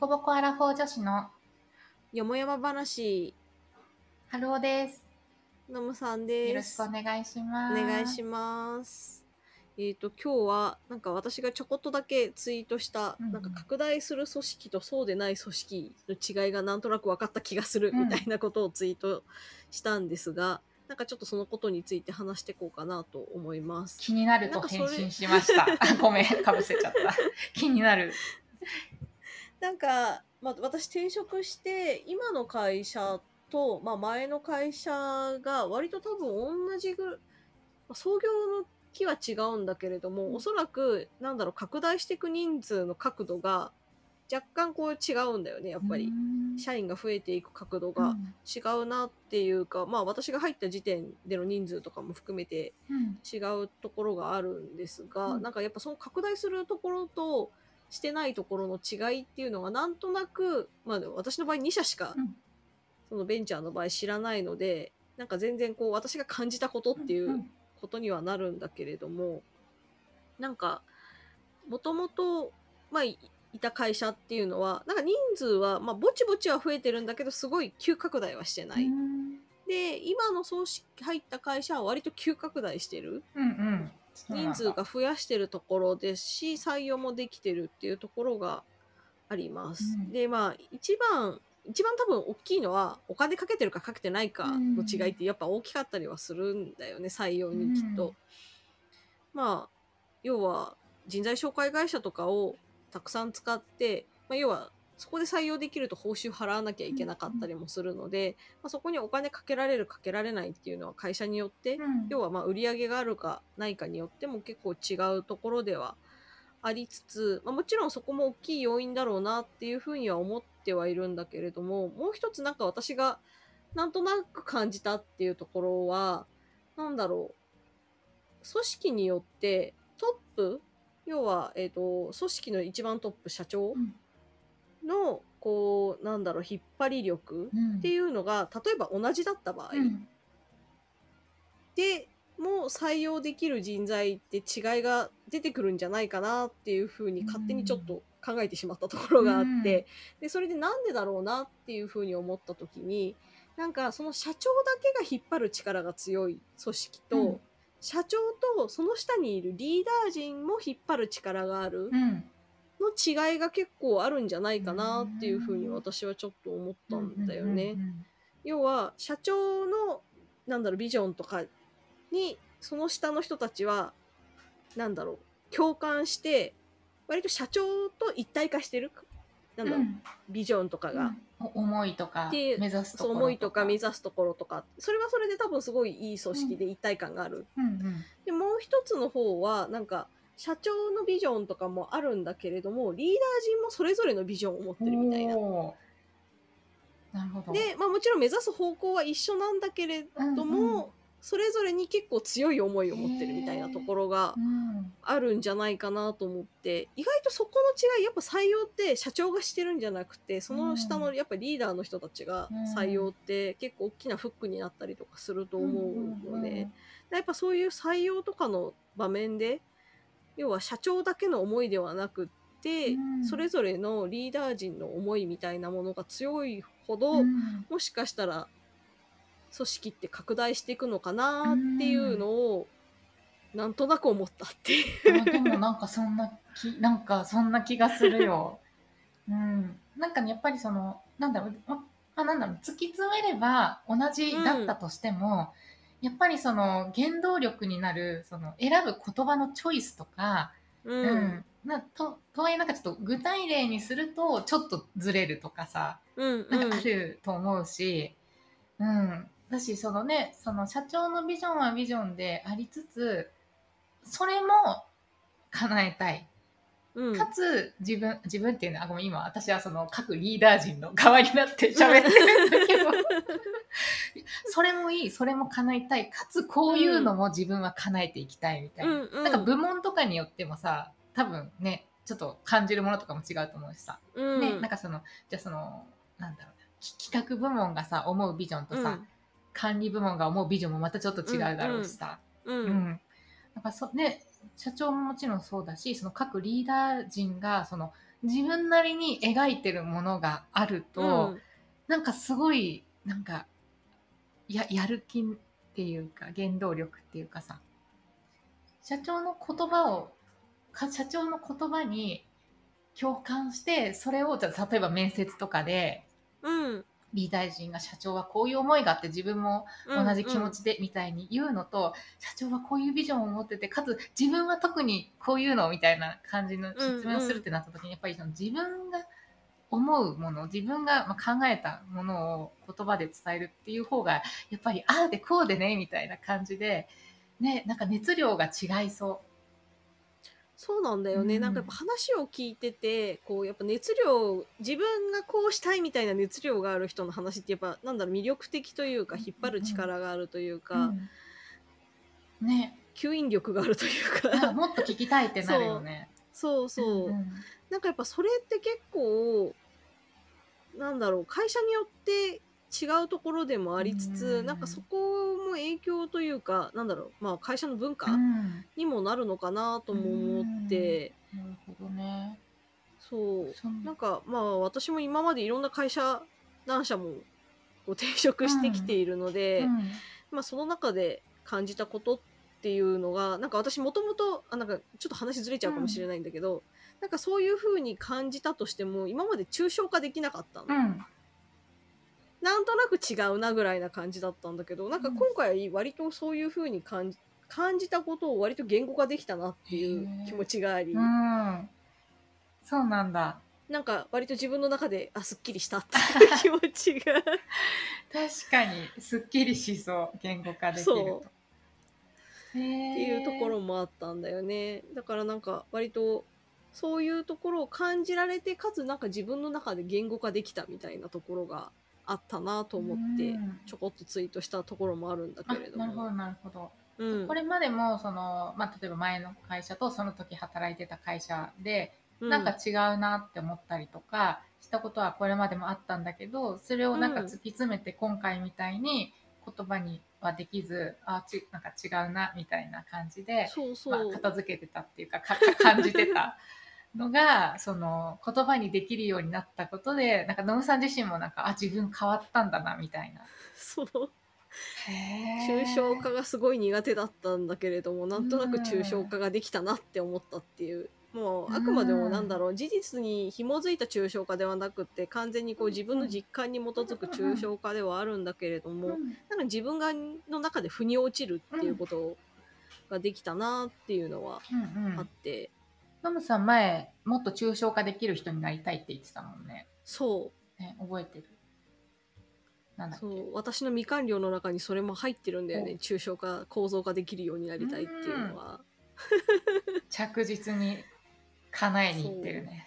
コボコアラフォー女子のよもやま話、春尾です。のむさんです。よろしくお願いします。お願いします。えっ、と、今日は、なんか私がちょこっとだけツイートした、うんうんなんか拡大する組織とそうでない組織の違いがなんとなく分かった気がする、うんみたいなことをツイートしたんですが、なんかちょっとそのことについて話していこうかなと思います。気になると返信しました。あ ごめん、かぶせちゃった。気になる。なんか、まあ、私転職して今の会社と、まあ、前の会社が割と多分同じぐまあ創業の期は違うんだけれども、うん。おそらくなんだろう拡大していく人数の角度が若干こう違うんだよねやっぱり、社員が増えていく角度がうん。違うなっていうか、まあ私が入った時点での人数とかも含めてうん。違うところがあるんですが、うん。なんかやっぱその拡大するところとしてないところの違いっていうのがなんとなく、まあ、私の場合2社しかうんそのベンチャーの場合知らないのでなんか全然こう私が感じたことっていうんことにはなるんだけれどもなんかもともとまあいいた会社っていうのはなんか人数はまあぼちぼちは増えてるんだけどすごい急拡大はしてない。うんで今の組織入った会社は割と急拡大してる。うんうん。人数が増やしてるところですし採用もできてるっていうところがあります。うんでまあ一番一番多分大きいのはお金かけてるかかけてないかの違いってやっぱ大きかったりはするんだよね採用にきっと。うんまあ要は人材紹介会社とかをたくさん使って、まあ、要はそこで採用できると報酬払わなきゃいけなかったりもするので、まあ、そこにお金かけられるかけられないっていうのは会社によってうん。要はまあ売り上げがあるかないかによっても結構違うところではありつつ、まあ、もちろんそこも大きい要因だろうなっていうふうには思ってはいるんだけれどももう一つなんか私がなんとなく感じたっていうところはなんだろう。組織によってトップ要は、えー、と組織の一番トップ社長うんのこうなんだろう引っ張り力うん。っていうのが例えば同じだった場合、うん。でもう採用できる人材って違いが出てくるんじゃないかなっていうふうに勝手にちょっと考えてしまったところがあって、でそれでなんでだろうなっていうふうに思った時になんかその社長だけが引っ張る力が強い組織と、うん。社長とその下にいるリーダー陣も引っ張る力があるうんの違いが結構あるんじゃないかなっていうふうに私はちょっと思ったんだよね。うん要は社長のなんだろうビジョンとかにその下の人たちはなんだろう共感して割と社長と一体化してるなんだろう、うん。ビジョンとかが、うん。お思いとかで目指すところ思いとか目指すところとか。それはそれで多分すごいいい組織で一体感がある。うんうん。でもう一つの方はなんか社長のビジョンとかもあるんだけれどもリーダー陣もそれぞれのビジョンを持ってるみたいな。なるほど。で、まあ、もちろん目指す方向は一緒なんだけれども、うんうん。それぞれに結構強い思いを持ってるみたいなところがうん。あるんじゃないかなと思って意外とそこの違いやっぱ採用って社長がしてるんじゃなくてその下のやっぱリーダーの人たちが採用って結構大きなフックになったりとかすると思うので、やっぱそういう採用とかの場面で要は社長だけの思いではなくって、うんそれぞれのリーダー陣の思いみたいなものが強いほど、うんもしかしたら組織って拡大していくのかなっていうのを、なんとなく思ったっていう。あでもなんかそんな気なんかそんな気がするよ。うん、なんかねやっぱりそのなんだろうままあなんだろう突き詰めれば同じだったとしても、やっぱりその原動力になるその選ぶ言葉のチョイスとか、ううん。なととはいえなんかちょっと具体例にするとちょっとずれるとかさうん。なんかあると思うし、うん、だしそのねその社長のビジョンはビジョンでありつつそれも叶えたいうん。かつ自分自分っていうのはあごめん今私はその各リーダー陣の側になって喋ってるんだけど それもいいそれも叶えたいかつこういうのも自分は叶えていきたいみたいな、うんうん。なんか部門とかによってもさ多分ねちょっと感じるものとかも違うと思うしさ、うん。ねなんかそのじゃあそのなんだろうなき企画部門がさ思うビジョンとさ、管理部門が思うビジョンもまたちょっと違うだろうしさ、うんうん。うん。なんかそね社長ももちろんそうだしその各リーダー陣がその自分なりに描いてるものがあると、うんなんかすごいなんかややる気っていうか原動力っていうかさ社長の言葉をか社長の言葉に共感してそれをじゃあ例えば面接とかでうん。リー大臣が社長はこういう思いがあって自分も同じ気持ちでみたいに言うのと、社長はこういうビジョンを持っててかつ自分は特にこういうのみたいな感じの説明をするってなった時に、やっぱりその自分が思うもの自分がまあ考えたものを言葉で伝えるっていう方がやっぱりああでこうでねみたいな感じで、ね、なんか熱量が違いそそうなんだよね、うん。なんかやっぱ話を聞いててこうやっぱ熱量自分がこうしたいみたいな熱量がある人の話ってやっぱなんだろう魅力的というか引っ張る力があるというう。か、うん。ね。吸引力があるというか。なんかもっと聞きたいってなるよね。そうそう、んん。なんかやっぱそれって結構なんだろう会社によって違うところでもありつつ、うん。なんかそこも影響というかなんだろうまあ会社の文化うん。にもなるのかなとも思って、なるほどね。そう。なんかまあ私も今までいろんな会社何社もこう転職してきているので、うん。まあその中で感じたことっていうのがなんか私もともとあなんかちょっと話ずれちゃうかもしれないんだけど、なんかそういう風に感じたとしても今まで抽象化できなかったの、うんなんとなく違うなぐらいな感じだったんだけどなんか今回割とそういう風に感じ感じたことを割と言語化できたなっていう気持ちがあり、うん、そうなんだ。なんか割と自分の中であすっきりしたっていう気持ちが。確かにすっきりしそう言語化できるそと。っていうところもあったんだよね。だからなんか割とそういうところを感じられてかつなんか自分の中で言語化できたみたいなところがあったなと思ってうん。ちょこっとツイートしたところもあるんだけれどあなるほども。なるほど。うん。これまでもその、まあ、例えば前の会社とその時働いてた会社でうん。なんか違うなって思ったりとかしたことはこれまでもあったんだけどそれをなんかうん突き詰めて今回みたいに言葉にはできずあちなんか違うなみたいな感じで、そうそう、まあ、片付けてたっていうかかか 感じてたのがその言葉にできるようになったことでなんか野村さん自身もなんかあ自分変わったんだなみたいな。そう。へ抽象化がすごい苦手だったんだけれどもなんとなく抽象化ができたなって思ったっていう。もうあくまでもなんだろう事実に紐づいた抽象化ではなくて完全にこう自分の実感に基づく抽象化ではあるんだけれども、うん。なんか自分がの中で腑に落ちるっていうことができたなっていうのはあって、ノムさん前もっと抽象化できる人になりたいって言ってたもんね。そね覚えてる。なんうだっけ？そう私の未完了の中にそれも入ってるんだよね抽象化構造化できるようになりたいっていうのは。着実に叶えにいってるね。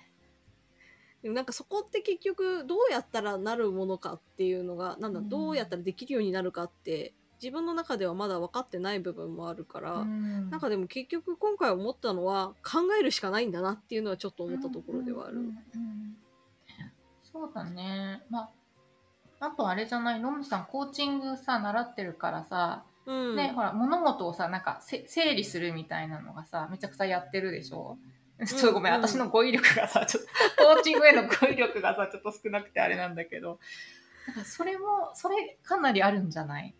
でもなんかそこって結局どうやったらなるものかっていうのがなんだうんどうやったらできるようになるかって自分の中ではまだ分かってない部分もあるから、うん。なんかでも結局今回思ったのは考えるしかないんだなっていうのはちょっと思ったところではある。うんうんうんそうだね。まあ、あとあれじゃない、ノムさんコーチングさ、習ってるからさ、うん。ね、ほら、物事をさ、なんかせ整理するみたいなのがさ、めちゃくちゃやってるでしょ？ちょっとごめん、うん私の語彙力がさ、ちょっと、コーチングへの語彙力がさ、ちょっと少なくてあれなんだけど、なんかそれも、それかなりあるんじゃない？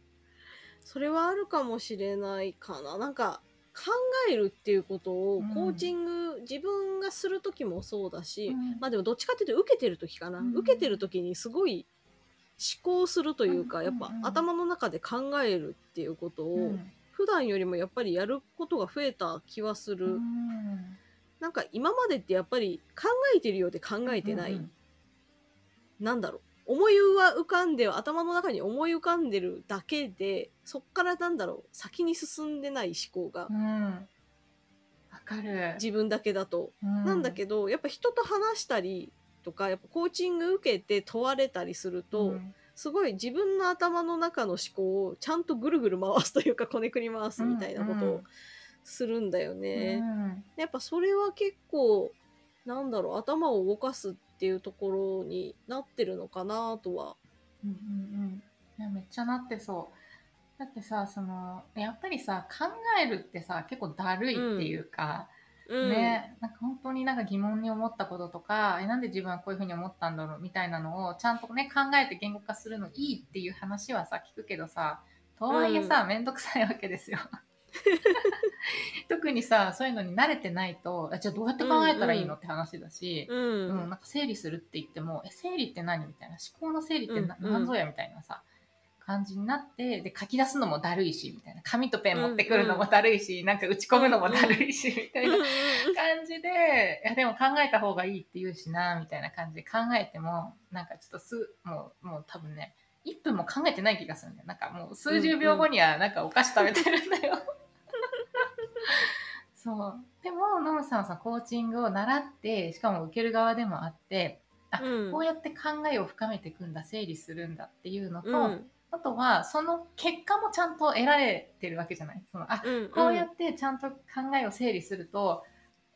それはあるかもしれないかな。なんか考えるっていうことをうん。コーチング、自分がする時もそうだし、うん。まあでもどっちかっていうと受けてる時かな、うん。受けてる時にすごい思考するというか、うん。やっぱうん。頭の中で考えるっていうことを、うん。普段よりもやっぱりやることが増えた気はする、うん。なんか今までってやっぱり考えてるようで考えてない、うん。なんだろう思いは浮かんで頭の中に思い浮かんでるだけでそっからなんだろう先に進んでない思考がうん。わかる。自分だけだと、うんなんだけどやっぱ人と話したりとかやっぱコーチング受けて問われたりすると、うんすごい自分の頭の中の思考をちゃんとぐるぐる回すというかこねくり回すみたいなことをうんうんするんだよね。うんやっぱそれは結構なんだろう頭を動かすっていうところになってるのかなとは。うんうんうん。いやめっちゃなってそう。だってさそのやっぱりさ考えるってさ結構だるいっていうか、うん、ね、なんか本当になんか疑問に思ったこととかえなんで自分はこういうふうに思ったんだろうみたいなのをちゃんとね考えて言語化するのいいっていう話はさ聞くけどさとはいえさ、めんどくさいわけですよ。特にさそういうのに慣れてないとあじゃあどうやって考えたらいいの？って話だし、うん。うんなんか整理するって言ってもえ整理って何？みたいな。思考の整理って何ぞやみたいなさ感じになってで書き出すのもだるいしみたいな。紙とペン持ってくるのもだるいし、なんか打ち込むのもだるいし、みたいなうんうん。感じでいやでも考えた方がいいって言うしなみたいな感じで考えてもなんかちょっとすもうもう多分ね1分も考えてない気がするんだよ。なんかもう数十秒後にはなんかお菓子食べてるんだよ。そう。でもノムさんはさコーチングを習ってしかも受ける側でもあってあ、うん。こうやって考えを深めていくんだ整理するんだっていうのと、うん。あとはその結果もちゃんと得られてるわけじゃない。そのあうんこうやってちゃんと考えを整理すると、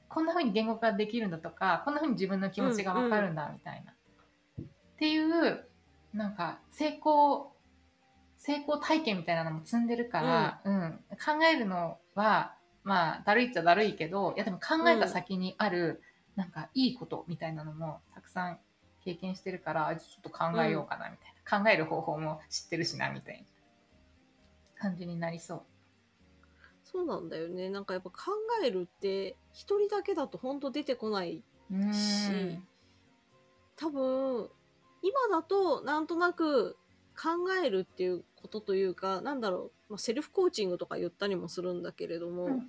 こんな風に言語化できるんだとかこんな風に自分の気持ちがわかるんだみたいな、っていうなんか成功成功体験みたいなのも積んでるから、うん。考えるのはまあだるいっちゃだるいけどいやでも考えた先にある、なんかいいことみたいなのもたくさん経験してるからちょっと考えようかなみたいな、考える方法も知ってるしなみたいな。感じになりそう。そうなんだよね。なんかやっぱ考えるって一人だけだと本当出てこないうん。し多分今だとなんとなく考えるっていうことというかなんだろう、まあ、セルフコーチングとか言ったりもするんだけれども、うんうん。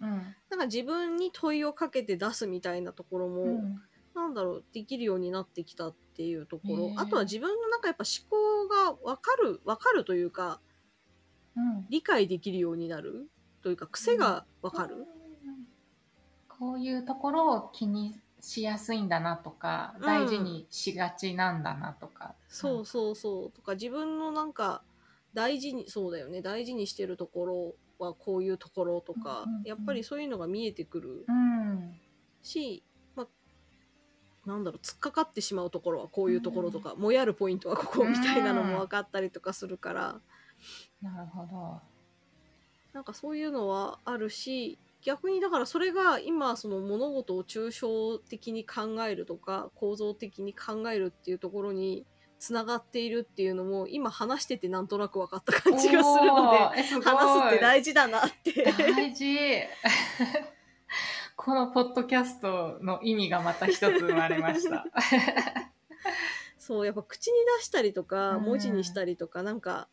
なんか自分に問いをかけて出すみたいなところも、うん。なんだろうできるようになってきたっていうところ、あとは自分の中やっぱ思考が分かる分かるというかうん。理解できるようになるというか癖が分かる、こういうところを気にしやすいんだなとか、うん。大事にしがちなんだなとか。そうそうそう。とか自分のなんか大事にそうだよね大事にしてるところはこういうところとか、うんうんうんやっぱりそういうのが見えてくるうん。し、まあ、なんだろう突っかかってしまうところはこういうところとか、もやるポイントはここみたいなのも分かったりとかするから、なるほど。なんかそういうのはあるし逆にだからそれが今その物事を抽象的に考えるとか構造的に考えるっていうところにつながっているっていうのも今話しててなんとなく分かった感じがするので話すって大事だなって。大事。このポッドキャストの意味がまた一つ生まれました。そうやっぱ口に出したりとかうん文字にしたりとか、なんか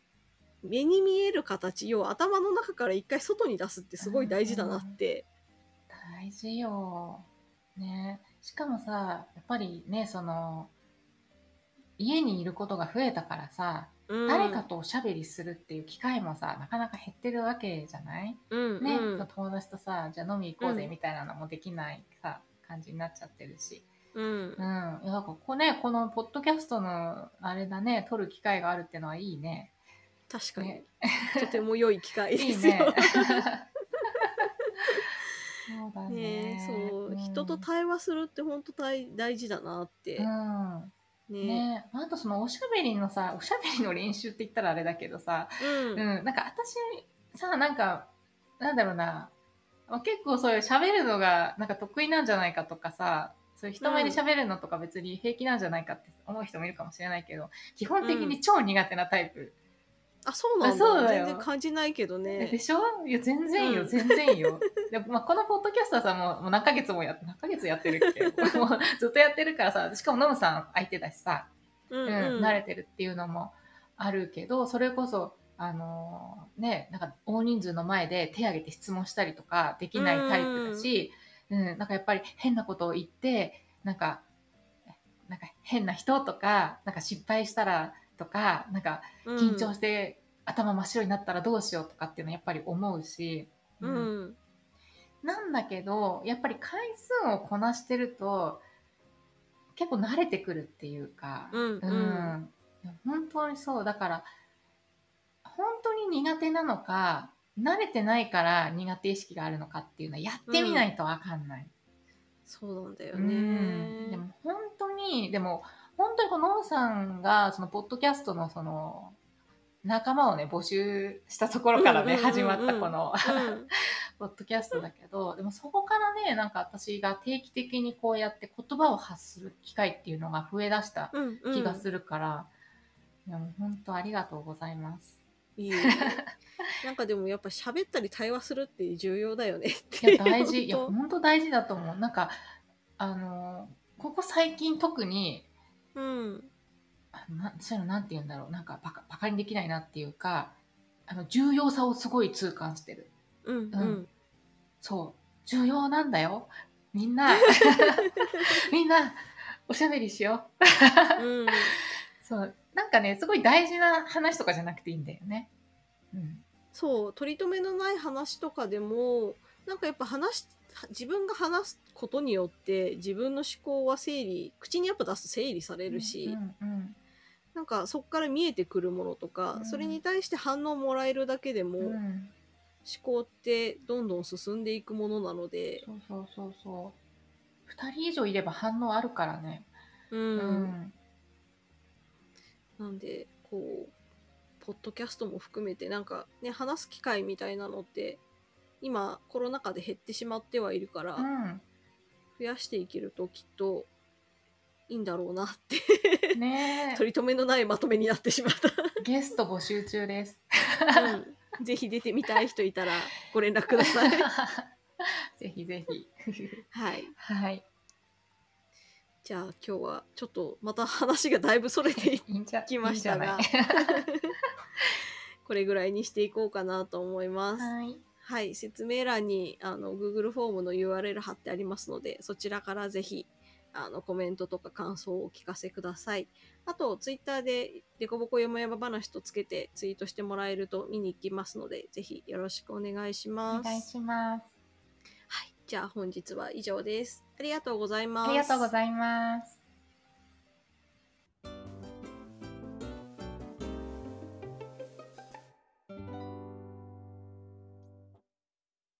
目に見える形要は頭の中から一回外に出すってすごい大事だなって。大事よ。ね。しかもさ、やっぱりね、その、家にいることが増えたからさ、うん誰かとおしゃべりするっていう機会もさ、なかなか減ってるわけじゃない？うんね、うん友達とさ、じゃあ飲み行こうぜうんみたいなのもできないさ、感じになっちゃってるし。うんうん。いや、だからここね、このポッドキャストの、あれだね、撮る機会があるってのはいいね。確かに、ねとても良い機会いですよ。いね。そうだね。ねそう、ん人と対話するって本当大大事だなって、うん。ね。ね、あとそのおしゃべりのさおしゃべりの練習って言ったらあれだけどさ、うん。うん、なんか私さなんかなんだろうな。まあ結構そういう喋るのがなんか得意なんじゃないかとかさそういう人前で喋るのとか別に平気なんじゃないかって思う人もいるかもしれないけど基本的に超苦手なタイプ、あそうなんだ。あそうだよ。全然感じないけどね。でしょ？いや全然よ、うん。全然よ。で、まあ、このポッドキャストはさもうもう何ヶ月もやって何ヶ月やってるっけ？もうずっとやってるからさしかもノムさん相手だしさうんうん。うん慣れてるっていうのもあるけどそれこそあのーねなんか大人数の前で手挙げて質問したりとかできないタイプだし、うんなんかやっぱり変なことを言ってなんかなんか変な人とかなんか失敗したらとかなんかうん。緊張して頭真っ白になったらどうしようとかっていうのやっぱり思うし、ううん。んなんだけどやっぱり回数をこなしてると結構慣れてくるっていうか、うんうん。うん。本当にそう。だから本当に苦手なのか慣れてないから苦手意識があるのかっていうのはやってみないと分かんない。そうなんだようん。ねでも本当にでも本当にこのノンさんがそのポッドキャストのその仲間をね募集したところからね、始まったこのうん ポッドキャストだけどでもそこからねなんか私が定期的にこうやって言葉を発する機会っていうのが増えだした気がするから、いやもう本当ありがとうございます。いい。なんかでもやっぱ喋ったり対話するって重要だよねっいてや大事。いや本当。大事だと思う。なんかあのここ最近特にうん。あなそういうのなんて言うんだろう。なんかバカバカにできないなっていうかあの重要さをすごい痛感してる。うんううん。そう。重要なんだよ。みんな。みんなおしゃべりしよう。うん。そう。なんかねすごい大事な話とかじゃなくていいんだよね。うん。そう。取り留めのない話とかでもなんかやっぱ話し自分が話すことによって自分の思考は整理口にやっぱ出すと整理されるし、うんうんなんかそこから見えてくるものとか、うん。それに対して反応もらえるだけでも、思うん。考ってどんどん進んでいくものなので、そうそうそうそう。2人以上いれば反応あるからね。うん。うん。なんでこうポッドキャストも含めてなんかね話す機会みたいなのって今コロナ禍で減ってしまってはいるから、うん増やしていけるときっといいんだろうなってねえ 取り留めのないまとめになってしまった、ゲスト募集中です。うん、ぜひ出てみたい人いたらご連絡ください ぜひぜひ。はいはい。じゃあ今日はちょっとまた話がだいぶそれていきましたが これぐらいにしていこうかなと思いますはい。はい、説明欄にあの Google フォームの URL 貼ってありますので、そちらからぜひあのコメントとか感想をお聞かせください。あと、Twitter でデコボコ山々話とつけてツイートしてもらえると見に行きますので、ぜひよろしくお願いしおます。願いします。はい、じゃあ本日は以上です。ありがとうございます。ありがとうございます。